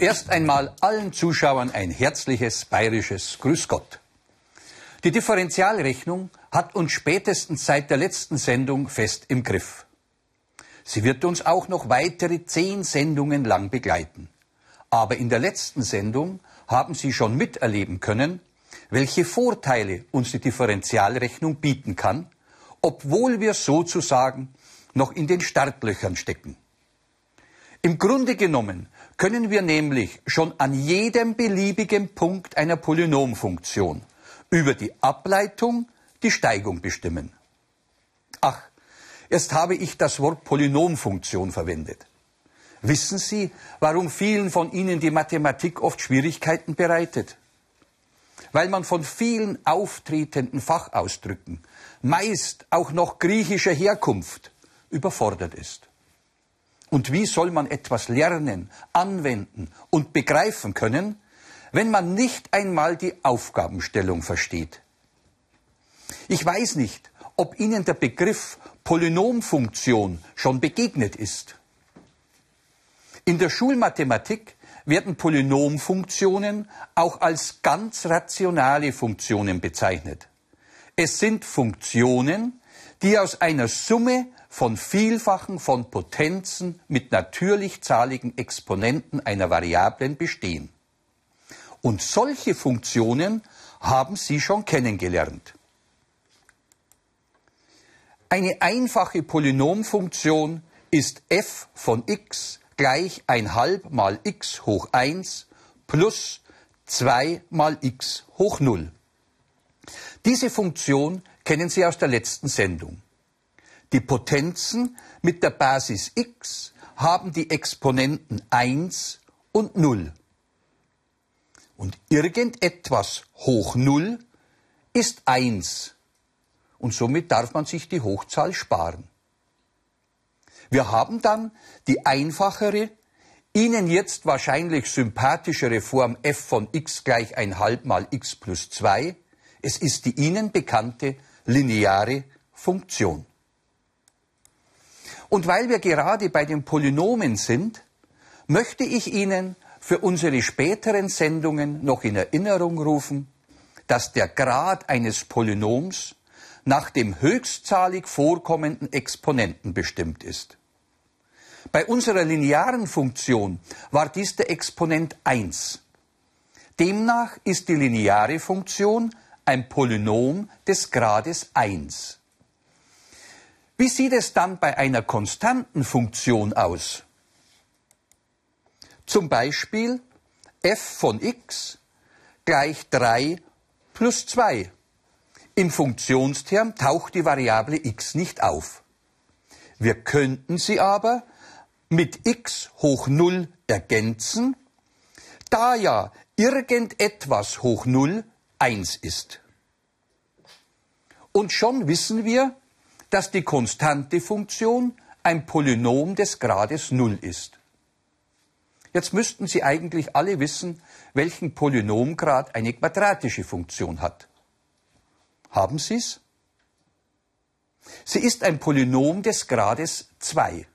Zuerst einmal allen Zuschauern ein herzliches bayerisches Grüß Gott. Die Differentialrechnung hat uns spätestens seit der letzten Sendung fest im Griff. Sie wird uns auch noch weitere zehn Sendungen lang begleiten. Aber in der letzten Sendung haben Sie schon miterleben können, welche Vorteile uns die Differentialrechnung bieten kann, obwohl wir sozusagen noch in den Startlöchern stecken. Im Grunde genommen können wir nämlich schon an jedem beliebigen Punkt einer Polynomfunktion über die Ableitung die Steigung bestimmen. Ach, erst habe ich das Wort Polynomfunktion verwendet. Wissen Sie, warum vielen von Ihnen die Mathematik oft Schwierigkeiten bereitet? Weil man von vielen auftretenden Fachausdrücken, meist auch noch griechischer Herkunft, überfordert ist. Und wie soll man etwas lernen, anwenden und begreifen können, wenn man nicht einmal die Aufgabenstellung versteht? Ich weiß nicht, ob Ihnen der Begriff Polynomfunktion schon begegnet ist. In der Schulmathematik werden Polynomfunktionen auch als ganz rationale Funktionen bezeichnet. Es sind Funktionen, die aus einer Summe von Vielfachen von Potenzen mit natürlich zahligen Exponenten einer Variablen bestehen. Und solche Funktionen haben Sie schon kennengelernt. Eine einfache Polynomfunktion ist f von x gleich 1 halb mal x hoch 1 plus 2 mal x hoch 0. Diese Funktion kennen Sie aus der letzten Sendung. Die Potenzen mit der Basis x haben die Exponenten 1 und 0. Und irgendetwas hoch 0 ist 1. Und somit darf man sich die Hochzahl sparen. Wir haben dann die einfachere, Ihnen jetzt wahrscheinlich sympathischere Form f von x gleich 1 halb mal x plus 2. Es ist die Ihnen bekannte lineare Funktion. Und weil wir gerade bei den Polynomen sind, möchte ich Ihnen für unsere späteren Sendungen noch in Erinnerung rufen, dass der Grad eines Polynoms nach dem höchstzahlig vorkommenden Exponenten bestimmt ist. Bei unserer linearen Funktion war dies der Exponent 1. Demnach ist die lineare Funktion ein Polynom des Grades 1. Wie sieht es dann bei einer konstanten Funktion aus? Zum Beispiel f von x gleich 3 plus 2. Im Funktionsterm taucht die Variable x nicht auf. Wir könnten sie aber mit x hoch 0 ergänzen, da ja irgendetwas hoch 0 1 ist. Und schon wissen wir, dass die konstante Funktion ein Polynom des Grades 0 ist. Jetzt müssten Sie eigentlich alle wissen, welchen Polynomgrad eine quadratische Funktion hat. Haben Sie es? Sie ist ein Polynom des Grades 2.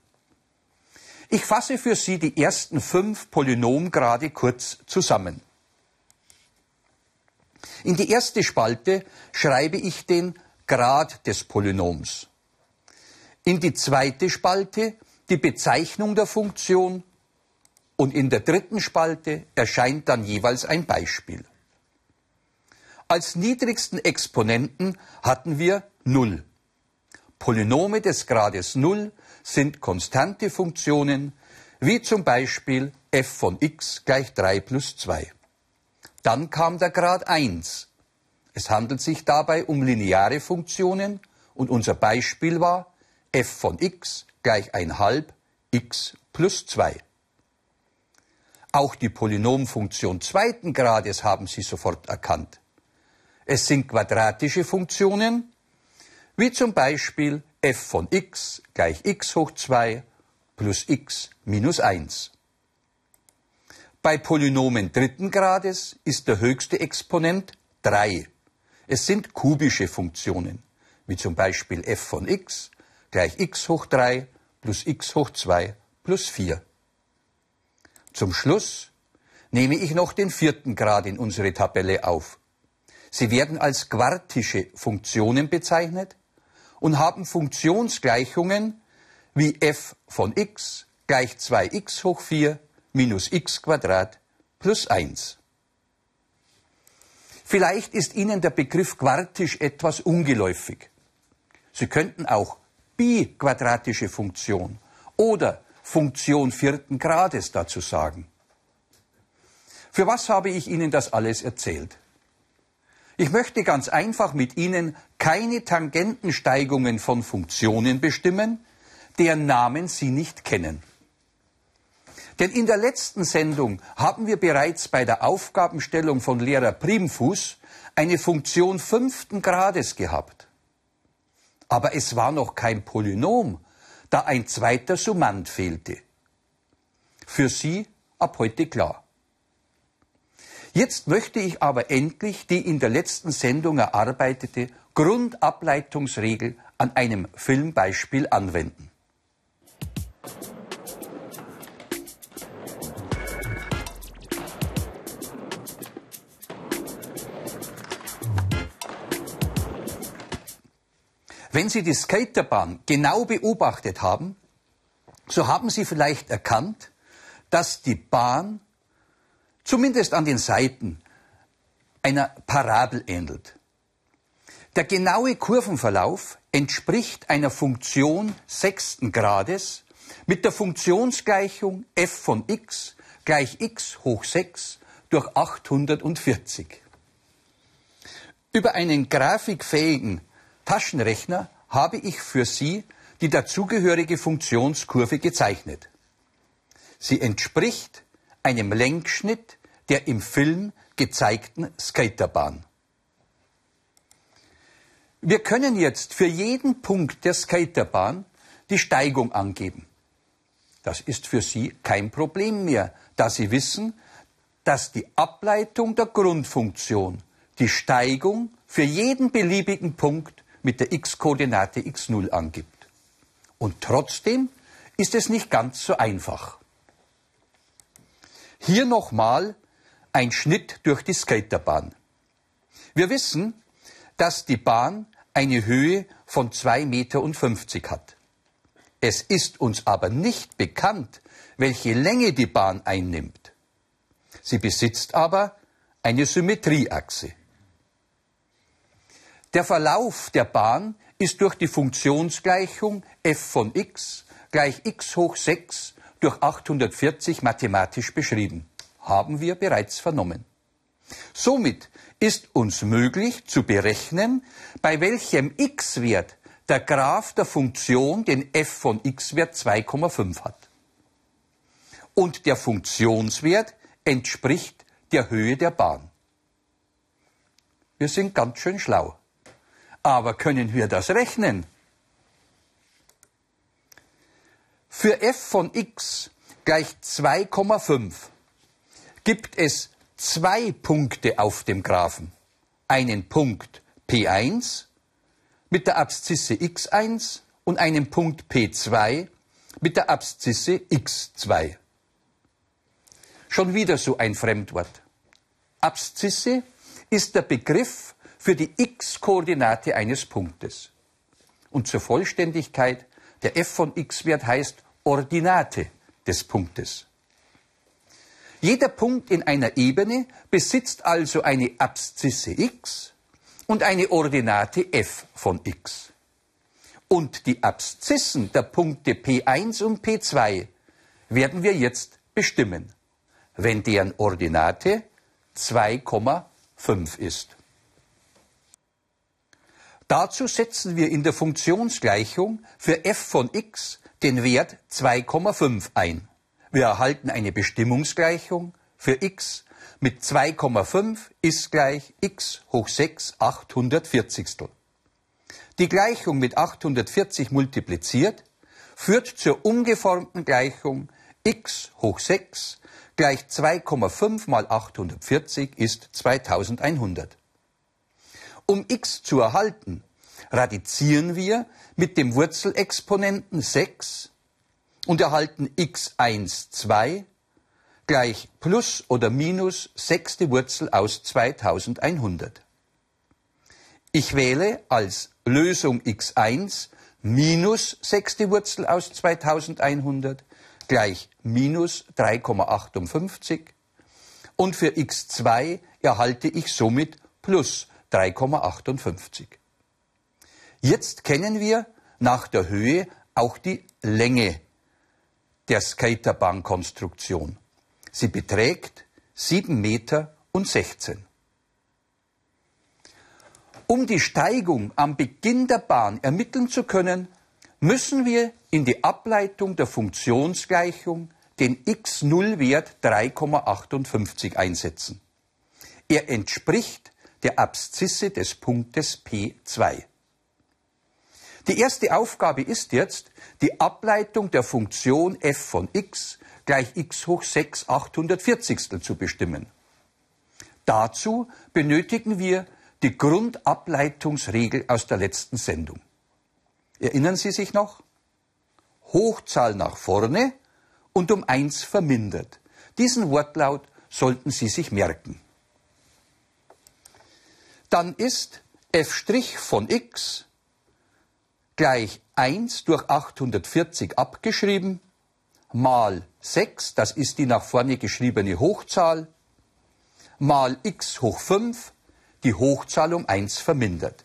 Ich fasse für Sie die ersten fünf Polynomgrade kurz zusammen. In die erste Spalte schreibe ich den Grad des Polynoms. In die zweite Spalte die Bezeichnung der Funktion und in der dritten Spalte erscheint dann jeweils ein Beispiel. Als niedrigsten Exponenten hatten wir 0. Polynome des Grades 0 sind konstante Funktionen, wie zum Beispiel f von x gleich 3 plus 2. Dann kam der Grad 1. Es handelt sich dabei um lineare Funktionen und unser Beispiel war f von x gleich 1 halb x plus 2. Auch die Polynomfunktion zweiten Grades haben Sie sofort erkannt. Es sind quadratische Funktionen, wie zum Beispiel f von x gleich x hoch 2 plus x minus 1. Bei Polynomen dritten Grades ist der höchste Exponent 3. Es sind kubische Funktionen, wie zum Beispiel f von x gleich x hoch 3 plus x hoch 2 plus 4. Zum Schluss nehme ich noch den vierten Grad in unsere Tabelle auf. Sie werden als quartische Funktionen bezeichnet und haben Funktionsgleichungen wie f von x gleich 2x hoch 4 minus x Quadrat plus 1. Vielleicht ist Ihnen der Begriff quartisch etwas ungeläufig. Sie könnten auch biquadratische Funktion oder Funktion vierten Grades dazu sagen. Für was habe ich Ihnen das alles erzählt? Ich möchte ganz einfach mit Ihnen keine Tangentensteigungen von Funktionen bestimmen, deren Namen Sie nicht kennen. Denn in der letzten Sendung haben wir bereits bei der Aufgabenstellung von Lehrer Primfuß eine Funktion fünften Grades gehabt. Aber es war noch kein Polynom, da ein zweiter Summand fehlte. Für Sie ab heute klar. Jetzt möchte ich aber endlich die in der letzten Sendung erarbeitete Grundableitungsregel an einem Filmbeispiel anwenden. Wenn Sie die Skaterbahn genau beobachtet haben, so haben Sie vielleicht erkannt, dass die Bahn zumindest an den Seiten einer Parabel ähnelt. Der genaue Kurvenverlauf entspricht einer Funktion sechsten Grades mit der Funktionsgleichung f von x gleich x hoch 6 durch 840. Über einen grafikfähigen Taschenrechner habe ich für Sie die dazugehörige Funktionskurve gezeichnet. Sie entspricht einem Lenkschnitt der im Film gezeigten Skaterbahn. Wir können jetzt für jeden Punkt der Skaterbahn die Steigung angeben. Das ist für Sie kein Problem mehr, da Sie wissen, dass die Ableitung der Grundfunktion die Steigung für jeden beliebigen Punkt mit der x-Koordinate x0 angibt. Und trotzdem ist es nicht ganz so einfach. Hier nochmal ein Schnitt durch die Skaterbahn. Wir wissen, dass die Bahn eine Höhe von 2,50 Meter hat. Es ist uns aber nicht bekannt, welche Länge die Bahn einnimmt. Sie besitzt aber eine Symmetrieachse. Der Verlauf der Bahn ist durch die Funktionsgleichung f von x gleich x hoch 6 durch 840 mathematisch beschrieben. Haben wir bereits vernommen. Somit ist uns möglich zu berechnen, bei welchem x-Wert der Graph der Funktion den f von x-Wert 2,5 hat. Und der Funktionswert entspricht der Höhe der Bahn. Wir sind ganz schön schlau. Aber können wir das rechnen? Für f von x gleich 2,5 gibt es zwei Punkte auf dem Graphen. Einen Punkt P1 mit der Abszisse x1 und einen Punkt P2 mit der Abszisse x2. Schon wieder so ein Fremdwort. Abszisse ist der Begriff für die x-Koordinate eines Punktes. Und zur Vollständigkeit, der f von x-Wert heißt Ordinate des Punktes. Jeder Punkt in einer Ebene besitzt also eine Abszisse x und eine Ordinate f von x. Und die Abszissen der Punkte P1 und P2 werden wir jetzt bestimmen, wenn deren Ordinate 2,5 ist. Dazu setzen wir in der Funktionsgleichung für f von x den Wert 2,5 ein. Wir erhalten eine Bestimmungsgleichung für x mit 2,5 ist gleich x hoch 6 840. Die Gleichung mit 840 multipliziert führt zur umgeformten Gleichung x hoch 6 gleich 2,5 mal 840 ist 2100. Um x zu erhalten, radizieren wir mit dem Wurzelexponenten 6 und erhalten x1 2 gleich plus oder minus sechste Wurzel aus 2100. Ich wähle als Lösung x1 minus sechste Wurzel aus 2100 gleich minus 3,58 und für x2 erhalte ich somit plus 3,58. Jetzt kennen wir nach der Höhe auch die Länge der Skaterbahnkonstruktion. Sie beträgt 7 Meter und 16. Um die Steigung am Beginn der Bahn ermitteln zu können, müssen wir in die Ableitung der Funktionsgleichung den x0-Wert 3,58 einsetzen. Er entspricht der Abszisse des Punktes P2. Die erste Aufgabe ist jetzt, die Ableitung der Funktion f von x gleich x hoch 6 840 zu bestimmen. Dazu benötigen wir die Grundableitungsregel aus der letzten Sendung. Erinnern Sie sich noch? Hochzahl nach vorne und um eins vermindert. Diesen Wortlaut sollten Sie sich merken. Dann ist f' von x gleich 1 durch 840 abgeschrieben, mal 6, das ist die nach vorne geschriebene Hochzahl, mal x hoch 5, die Hochzahl um 1 vermindert.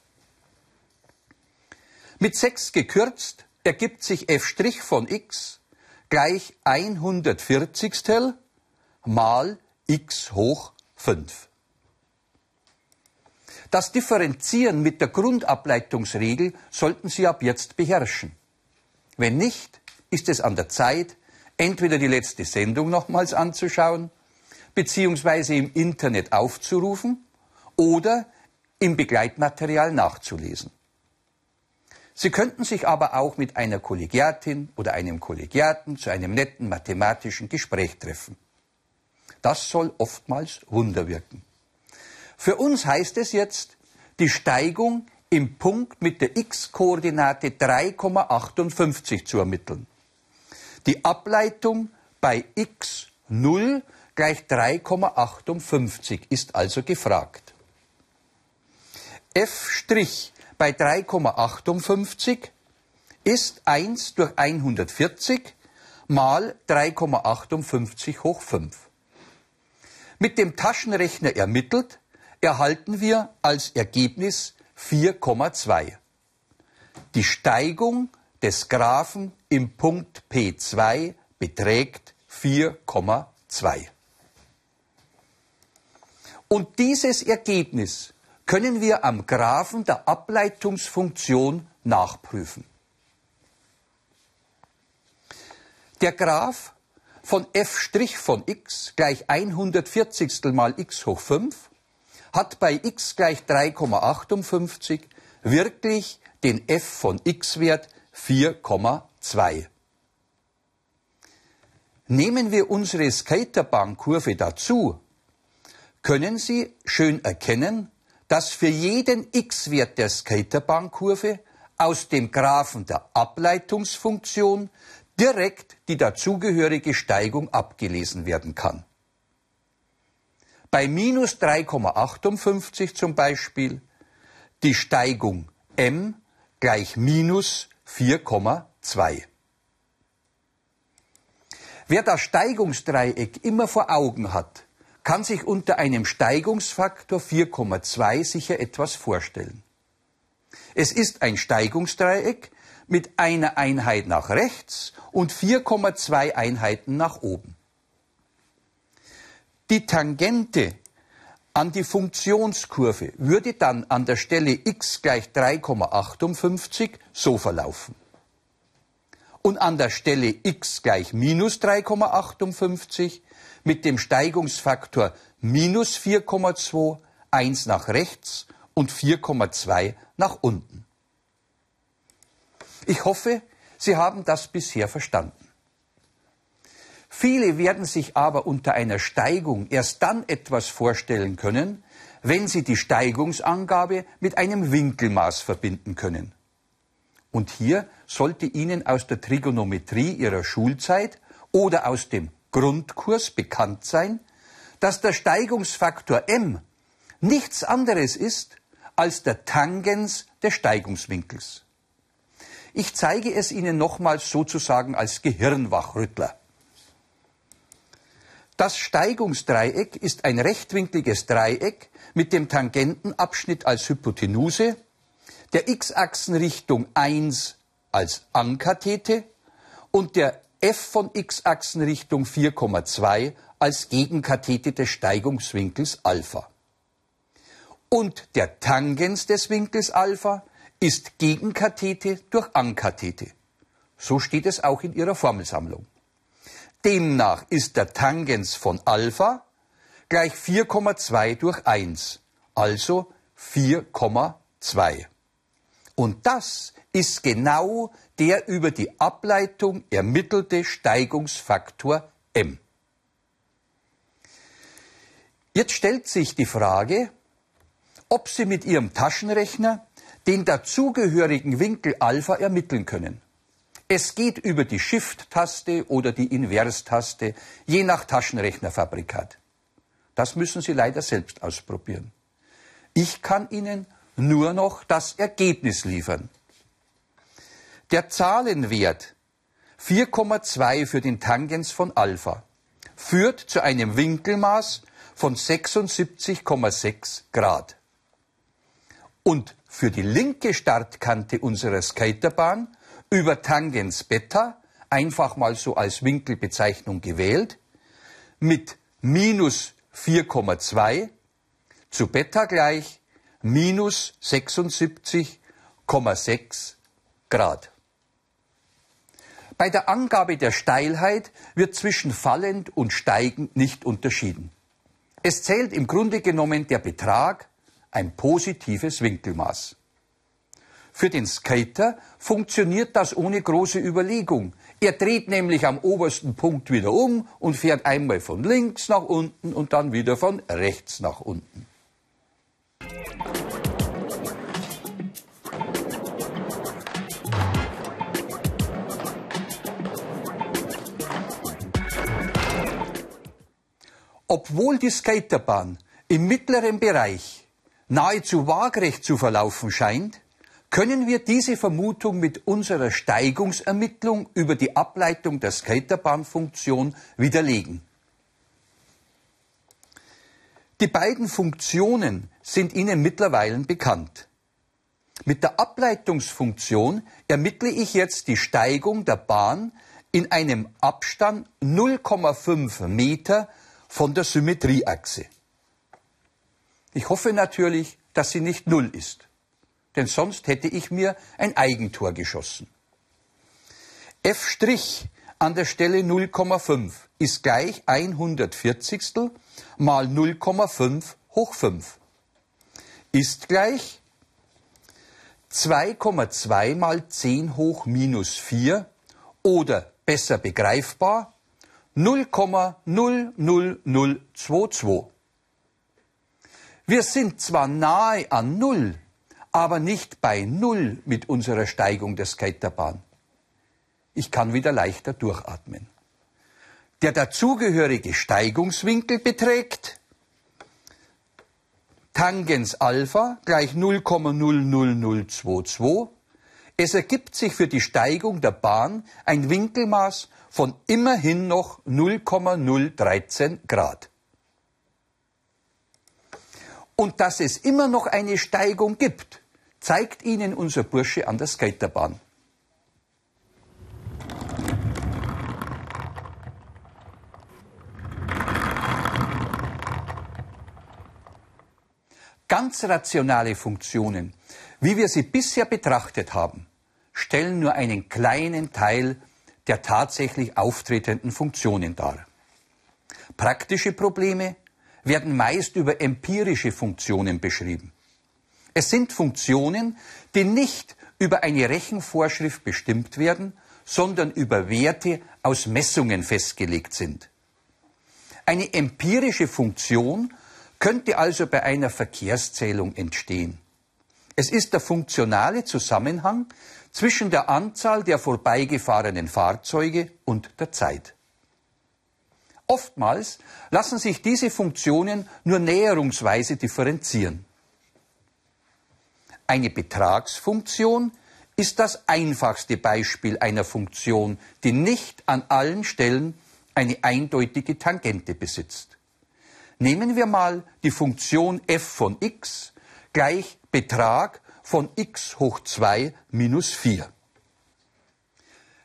Mit 6 gekürzt ergibt sich f' von x gleich 140 mal x hoch 5. Das Differenzieren mit der Grundableitungsregel sollten Sie ab jetzt beherrschen. Wenn nicht, ist es an der Zeit, entweder die letzte Sendung nochmals anzuschauen, beziehungsweise im Internet aufzurufen oder im Begleitmaterial nachzulesen. Sie könnten sich aber auch mit einer Kollegiatin oder einem Kollegiaten zu einem netten mathematischen Gespräch treffen. Das soll oftmals Wunder wirken. Für uns heißt es jetzt, die Steigung im Punkt mit der x-Koordinate 3,58 zu ermittel'n. Die Ableitung bei x 0 gleich 3,58 ist also gefragt. f' bei 3,58 ist 1 durch 140 mal 3,58 hoch 5. Mit dem Taschenrechner ermittelt erhalten wir als Ergebnis 4,2. Die Steigung des Graphen im Punkt P2 beträgt 4,2. Und dieses Ergebnis können wir am Graphen der Ableitungsfunktion nachprüfen. Der Graph von f' von x gleich 140 mal x hoch 5 hat bei x gleich 3,58 wirklich den f von x-Wert 4,2. Nehmen wir unsere Skaterbahnkurve dazu, können Sie schön erkennen, dass für jeden x-Wert der Skaterbahnkurve aus dem Graphen der Ableitungsfunktion direkt die dazugehörige Steigung abgelesen werden kann. Bei minus 3,58 zum Beispiel die Steigung m gleich minus 4,2. Wer das Steigungsdreieck immer vor Augen hat, kann sich unter einem Steigungsfaktor 4,2 sicher etwas vorstellen. Es ist ein Steigungsdreieck mit einer Einheit nach rechts und 4,2 Einheiten nach oben. Die Tangente an die Funktionskurve würde dann an der Stelle x gleich 3,58 so verlaufen. Und an der Stelle x gleich minus 3,58 mit dem Steigungsfaktor minus 4,2, 1 nach rechts und 4,2 nach unten. Ich hoffe, Sie haben das bisher verstanden. Viele werden sich aber unter einer Steigung erst dann etwas vorstellen können, wenn sie die Steigungsangabe mit einem Winkelmaß verbinden können. Und hier sollte Ihnen aus der Trigonometrie Ihrer Schulzeit oder aus dem Grundkurs bekannt sein, dass der Steigungsfaktor m nichts anderes ist als der Tangens des Steigungswinkels. Ich zeige es Ihnen nochmals sozusagen als Gehirnwachrüttler. Das Steigungsdreieck ist ein rechtwinkliges Dreieck mit dem Tangentenabschnitt als Hypotenuse, der x-Achsenrichtung 1 als Ankathete und der f von x-Achsenrichtung 4,2 als Gegenkathete des Steigungswinkels Alpha. Und der Tangens des Winkels Alpha ist Gegenkathete durch Ankathete. So steht es auch in ihrer Formelsammlung. Demnach ist der Tangens von Alpha gleich 4,2 durch 1, also 4,2. Und das ist genau der über die Ableitung ermittelte Steigungsfaktor m. Jetzt stellt sich die Frage, ob Sie mit Ihrem Taschenrechner den dazugehörigen Winkel Alpha ermitteln können. Es geht über die Shift-Taste oder die Invers-Taste, je nach Taschenrechnerfabrikat. Das müssen Sie leider selbst ausprobieren. Ich kann Ihnen nur noch das Ergebnis liefern. Der Zahlenwert 4,2 für den Tangens von Alpha führt zu einem Winkelmaß von 76,6 Grad. Und für die linke Startkante unserer Skaterbahn über Tangens Beta, einfach mal so als Winkelbezeichnung gewählt, mit minus 4,2 zu Beta gleich minus 76,6 Grad. Bei der Angabe der Steilheit wird zwischen fallend und steigend nicht unterschieden. Es zählt im Grunde genommen der Betrag, ein positives Winkelmaß. Für den Skater funktioniert das ohne große Überlegung. Er dreht nämlich am obersten Punkt wieder um und fährt einmal von links nach unten und dann wieder von rechts nach unten. Obwohl die Skaterbahn im mittleren Bereich nahezu waagrecht zu verlaufen scheint, können wir diese Vermutung mit unserer Steigungsermittlung über die Ableitung der Skaterbahnfunktion widerlegen. Die beiden Funktionen sind Ihnen mittlerweile bekannt. Mit der Ableitungsfunktion ermittle ich jetzt die Steigung der Bahn in einem Abstand 0,5 Meter von der Symmetrieachse. Ich hoffe natürlich, dass sie nicht Null ist denn sonst hätte ich mir ein Eigentor geschossen. f' an der Stelle 0,5 ist gleich 140 mal 0,5 hoch 5. Ist gleich 2,2 mal 10 hoch minus 4 oder besser begreifbar 0,00022. Wir sind zwar nahe an Null, aber nicht bei Null mit unserer Steigung der Skaterbahn. Ich kann wieder leichter durchatmen. Der dazugehörige Steigungswinkel beträgt Tangens Alpha gleich 0,00022. Es ergibt sich für die Steigung der Bahn ein Winkelmaß von immerhin noch 0,013 Grad. Und dass es immer noch eine Steigung gibt, zeigt Ihnen unser Bursche an der Skaterbahn. Ganz rationale Funktionen, wie wir sie bisher betrachtet haben, stellen nur einen kleinen Teil der tatsächlich auftretenden Funktionen dar. Praktische Probleme werden meist über empirische Funktionen beschrieben. Es sind Funktionen, die nicht über eine Rechenvorschrift bestimmt werden, sondern über Werte aus Messungen festgelegt sind. Eine empirische Funktion könnte also bei einer Verkehrszählung entstehen. Es ist der funktionale Zusammenhang zwischen der Anzahl der vorbeigefahrenen Fahrzeuge und der Zeit. Oftmals lassen sich diese Funktionen nur näherungsweise differenzieren. Eine Betragsfunktion ist das einfachste Beispiel einer Funktion, die nicht an allen Stellen eine eindeutige Tangente besitzt. Nehmen wir mal die Funktion f von x gleich Betrag von x hoch 2 minus 4.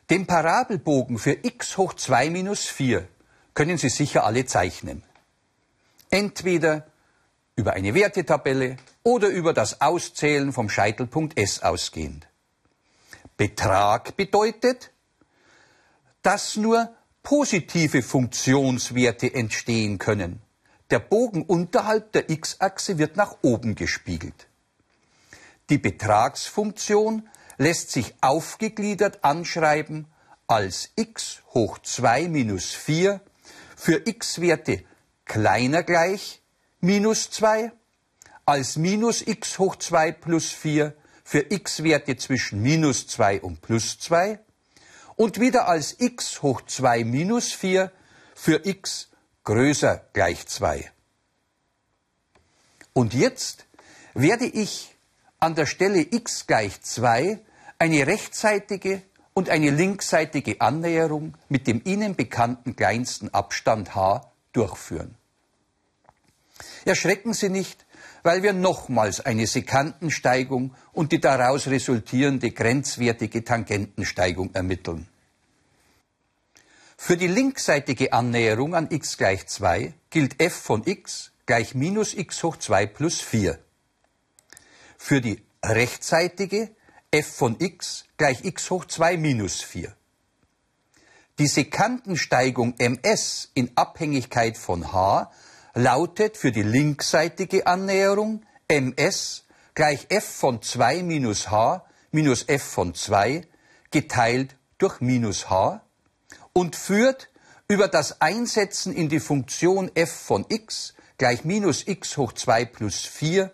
Den Parabelbogen für x hoch 2 minus 4 können Sie sicher alle zeichnen. Entweder über eine Wertetabelle oder über das Auszählen vom Scheitelpunkt S ausgehend. Betrag bedeutet, dass nur positive Funktionswerte entstehen können. Der Bogen unterhalb der x-Achse wird nach oben gespiegelt. Die Betragsfunktion lässt sich aufgegliedert anschreiben als x hoch 2 minus 4 für x-Werte kleiner gleich minus 2, als minus x hoch 2 plus 4 für x-Werte zwischen minus 2 und plus 2 und wieder als x hoch 2 minus 4 für x größer gleich 2. Und jetzt werde ich an der Stelle x gleich 2 eine rechtsseitige und eine linksseitige Annäherung mit dem Ihnen bekannten kleinsten Abstand h durchführen. Erschrecken Sie nicht, weil wir nochmals eine Sekantensteigung und die daraus resultierende grenzwertige Tangentensteigung ermitteln. Für die linksseitige Annäherung an x gleich 2 gilt f von x gleich minus x hoch 2 plus 4. Für die rechtsseitige f von x gleich x hoch 2 minus 4. Die Sekantensteigung ms in Abhängigkeit von h lautet für die linksseitige Annäherung ms gleich f von 2 minus h minus f von 2 geteilt durch minus h und führt über das Einsetzen in die Funktion f von x gleich minus x hoch 2 plus 4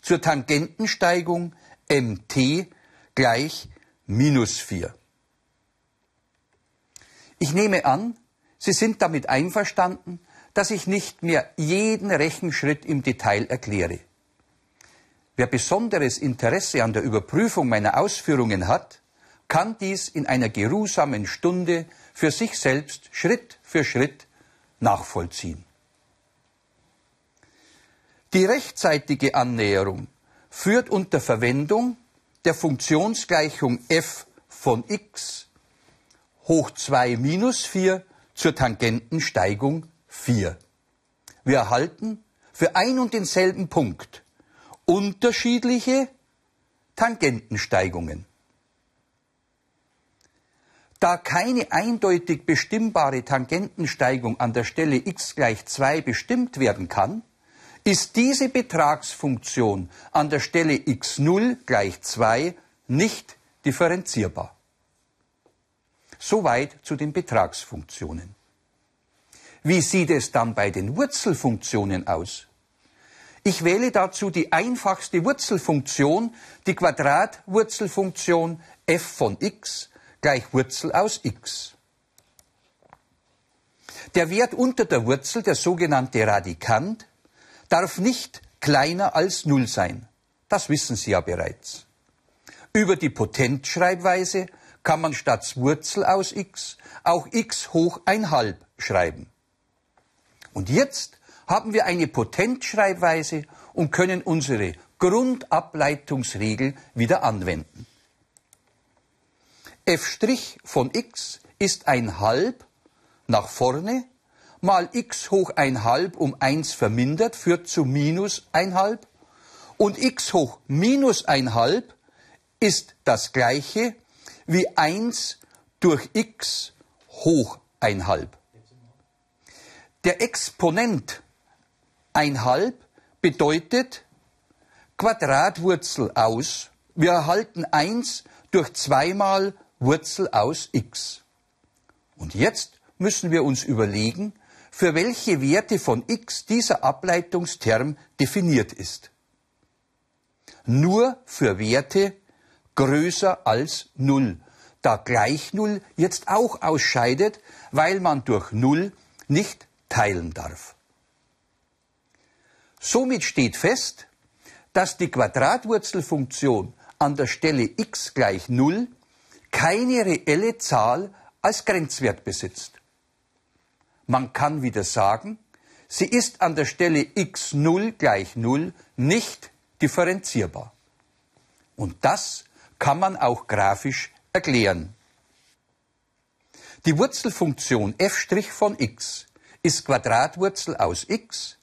zur Tangentensteigung mt gleich minus 4. Ich nehme an, Sie sind damit einverstanden, dass ich nicht mehr jeden Rechenschritt im Detail erkläre. Wer besonderes Interesse an der Überprüfung meiner Ausführungen hat, kann dies in einer geruhsamen Stunde für sich selbst Schritt für Schritt nachvollziehen. Die rechtzeitige Annäherung führt unter Verwendung der Funktionsgleichung f von x hoch 2 minus 4 zur Tangentensteigung 4. Wir erhalten für ein und denselben Punkt unterschiedliche Tangentensteigungen. Da keine eindeutig bestimmbare Tangentensteigung an der Stelle x gleich 2 bestimmt werden kann, ist diese Betragsfunktion an der Stelle x0 gleich 2 nicht differenzierbar. Soweit zu den Betragsfunktionen. Wie sieht es dann bei den Wurzelfunktionen aus? Ich wähle dazu die einfachste Wurzelfunktion, die Quadratwurzelfunktion f von x gleich Wurzel aus x. Der Wert unter der Wurzel, der sogenannte Radikant, darf nicht kleiner als 0 sein. Das wissen Sie ja bereits. Über die Potenzschreibweise kann man statt Wurzel aus x auch x hoch 1 schreiben. Und jetzt haben wir eine Potenzschreibweise und können unsere Grundableitungsregel wieder anwenden. f' von x ist ein halb nach vorne mal x hoch 1 um 1 vermindert führt zu minus 1 und x hoch minus 1 ist das gleiche wie 1 durch x hoch 1 Der Exponent 1 bedeutet Quadratwurzel aus. Wir erhalten 1 durch 2 mal Wurzel aus x. Und jetzt müssen wir uns überlegen, für welche Werte von x dieser Ableitungsterm definiert ist. Nur für Werte größer als 0, da gleich 0 jetzt auch ausscheidet, weil man durch 0 nicht teilen darf. Somit steht fest, dass die Quadratwurzelfunktion an der Stelle x gleich 0 keine reelle Zahl als Grenzwert besitzt. Man kann wieder sagen, sie ist an der Stelle x0 gleich 0 nicht differenzierbar. Und das kann man auch grafisch erklären. Die Wurzelfunktion f' von x ist Quadratwurzel aus x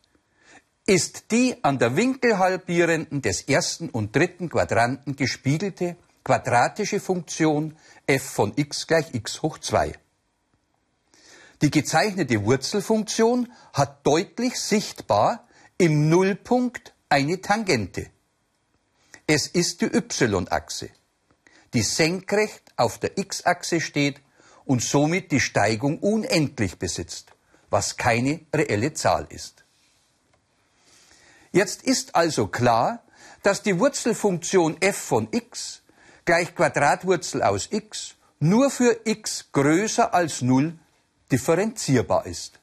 ist die an der Winkelhalbierenden des ersten und dritten Quadranten gespiegelte quadratische Funktion f von x gleich x hoch 2. Die gezeichnete Wurzelfunktion hat deutlich sichtbar im Nullpunkt eine Tangente. Es ist die y-Achse, die senkrecht auf der x-Achse steht und somit die Steigung unendlich besitzt, was keine reelle Zahl ist. Jetzt ist also klar, dass die Wurzelfunktion f von x gleich Quadratwurzel aus x nur für x größer als 0 differenzierbar ist.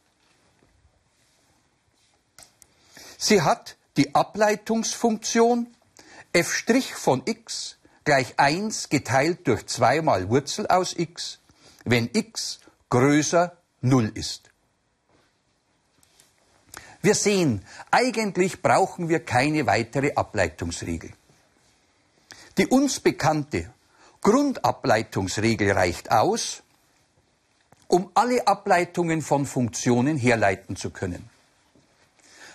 Sie hat die Ableitungsfunktion f' von x gleich 1 geteilt durch 2 mal Wurzel aus x, wenn x größer 0 ist. Wir sehen, eigentlich brauchen wir keine weitere Ableitungsregel. Die uns bekannte Grundableitungsregel reicht aus, um alle Ableitungen von Funktionen herleiten zu können.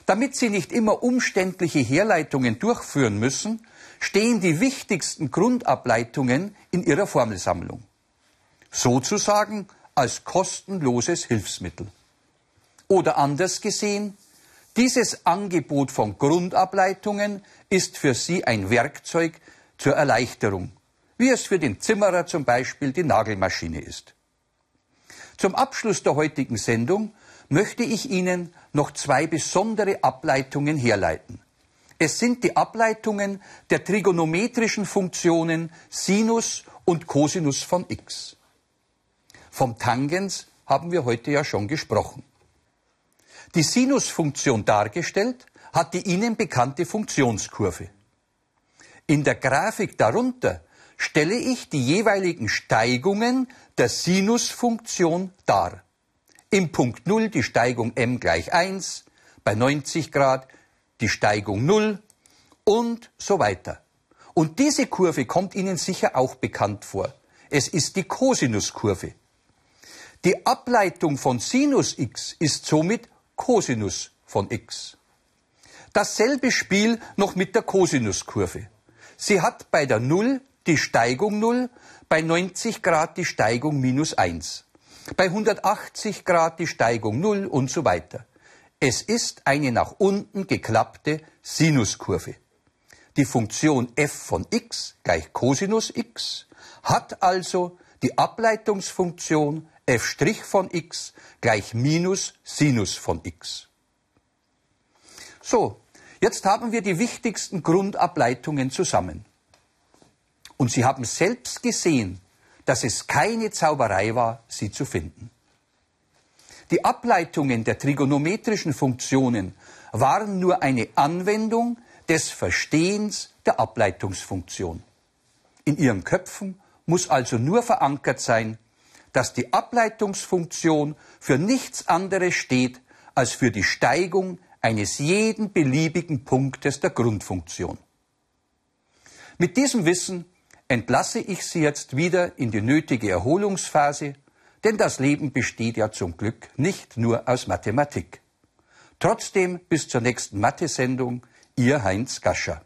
Damit Sie nicht immer umständliche Herleitungen durchführen müssen, stehen die wichtigsten Grundableitungen in Ihrer Formelsammlung. Sozusagen als kostenloses Hilfsmittel. Oder anders gesehen, dieses Angebot von Grundableitungen ist für Sie ein Werkzeug zur Erleichterung, wie es für den Zimmerer zum Beispiel die Nagelmaschine ist. Zum Abschluss der heutigen Sendung möchte ich Ihnen noch zwei besondere Ableitungen herleiten. Es sind die Ableitungen der trigonometrischen Funktionen Sinus und Cosinus von x. Vom Tangens haben wir heute ja schon gesprochen. Die Sinusfunktion dargestellt hat die Ihnen bekannte Funktionskurve. In der Grafik darunter stelle ich die jeweiligen Steigungen der Sinusfunktion dar. Im Punkt 0 die Steigung m gleich 1, bei 90 Grad die Steigung 0 und so weiter. Und diese Kurve kommt Ihnen sicher auch bekannt vor. Es ist die Cosinuskurve. Die Ableitung von Sinus x ist somit Cosinus von x. Dasselbe Spiel noch mit der Cosinuskurve. Sie hat bei der 0 die Steigung 0, bei 90 Grad die Steigung minus 1, bei 180 Grad die Steigung 0 und so weiter. Es ist eine nach unten geklappte Sinuskurve. Die Funktion f von x gleich Cosinus x hat also die Ableitungsfunktion f' von x gleich minus Sinus von x. So, jetzt haben wir die wichtigsten Grundableitungen zusammen. Und Sie haben selbst gesehen, dass es keine Zauberei war, sie zu finden. Die Ableitungen der trigonometrischen Funktionen waren nur eine Anwendung des Verstehens der Ableitungsfunktion. In Ihren Köpfen muss also nur verankert sein, dass die Ableitungsfunktion für nichts anderes steht als für die Steigung eines jeden beliebigen Punktes der Grundfunktion. Mit diesem Wissen entlasse ich Sie jetzt wieder in die nötige Erholungsphase, denn das Leben besteht ja zum Glück nicht nur aus Mathematik. Trotzdem bis zur nächsten Mathe-Sendung, Ihr Heinz Gascher.